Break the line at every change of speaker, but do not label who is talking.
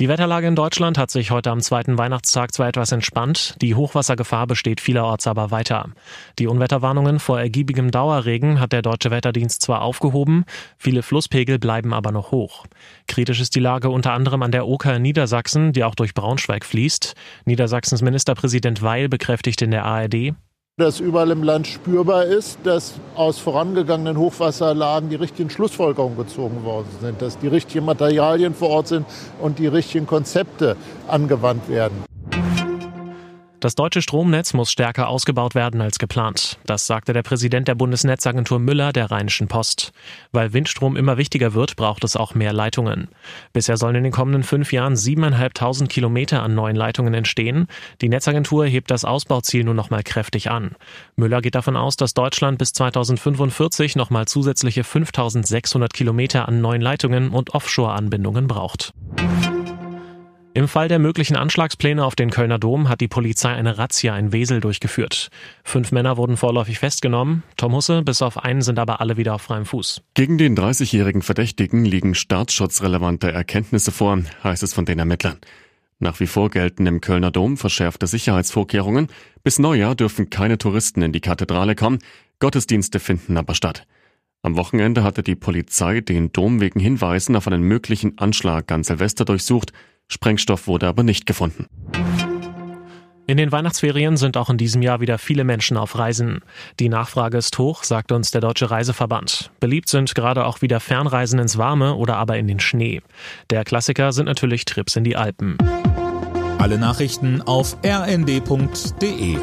Die Wetterlage in Deutschland hat sich heute am zweiten Weihnachtstag zwar etwas entspannt, die Hochwassergefahr besteht vielerorts aber weiter. Die Unwetterwarnungen vor ergiebigem Dauerregen hat der Deutsche Wetterdienst zwar aufgehoben, viele Flusspegel bleiben aber noch hoch. Kritisch ist die Lage unter anderem an der Oker in Niedersachsen, die auch durch Braunschweig fließt. Niedersachsens Ministerpräsident Weil bekräftigt in der ARD,
dass überall im Land spürbar ist, dass aus vorangegangenen Hochwasserlagen die richtigen Schlussfolgerungen gezogen worden sind, dass die richtigen Materialien vor Ort sind und die richtigen Konzepte angewandt werden.
Das deutsche Stromnetz muss stärker ausgebaut werden als geplant. Das sagte der Präsident der Bundesnetzagentur Müller der Rheinischen Post. Weil Windstrom immer wichtiger wird, braucht es auch mehr Leitungen. Bisher sollen in den kommenden fünf Jahren siebeneinhalbtausend Kilometer an neuen Leitungen entstehen. Die Netzagentur hebt das Ausbauziel nur noch mal kräftig an. Müller geht davon aus, dass Deutschland bis 2045 noch mal zusätzliche 5600 Kilometer an neuen Leitungen und Offshore-Anbindungen braucht. Im Fall der möglichen Anschlagspläne auf den Kölner Dom hat die Polizei eine Razzia in Wesel durchgeführt. Fünf Männer wurden vorläufig festgenommen. Tom Husse, bis auf einen sind aber alle wieder auf freiem Fuß.
Gegen den 30-jährigen Verdächtigen liegen staatsschutzrelevante Erkenntnisse vor, heißt es von den Ermittlern. Nach wie vor gelten im Kölner Dom verschärfte Sicherheitsvorkehrungen. Bis Neujahr dürfen keine Touristen in die Kathedrale kommen. Gottesdienste finden aber statt. Am Wochenende hatte die Polizei den Dom wegen Hinweisen auf einen möglichen Anschlag an Silvester durchsucht. Sprengstoff wurde aber nicht gefunden.
In den Weihnachtsferien sind auch in diesem Jahr wieder viele Menschen auf Reisen. Die Nachfrage ist hoch, sagt uns der Deutsche Reiseverband. Beliebt sind gerade auch wieder Fernreisen ins Warme oder aber in den Schnee. Der Klassiker sind natürlich Trips in die Alpen.
Alle Nachrichten auf rnd.de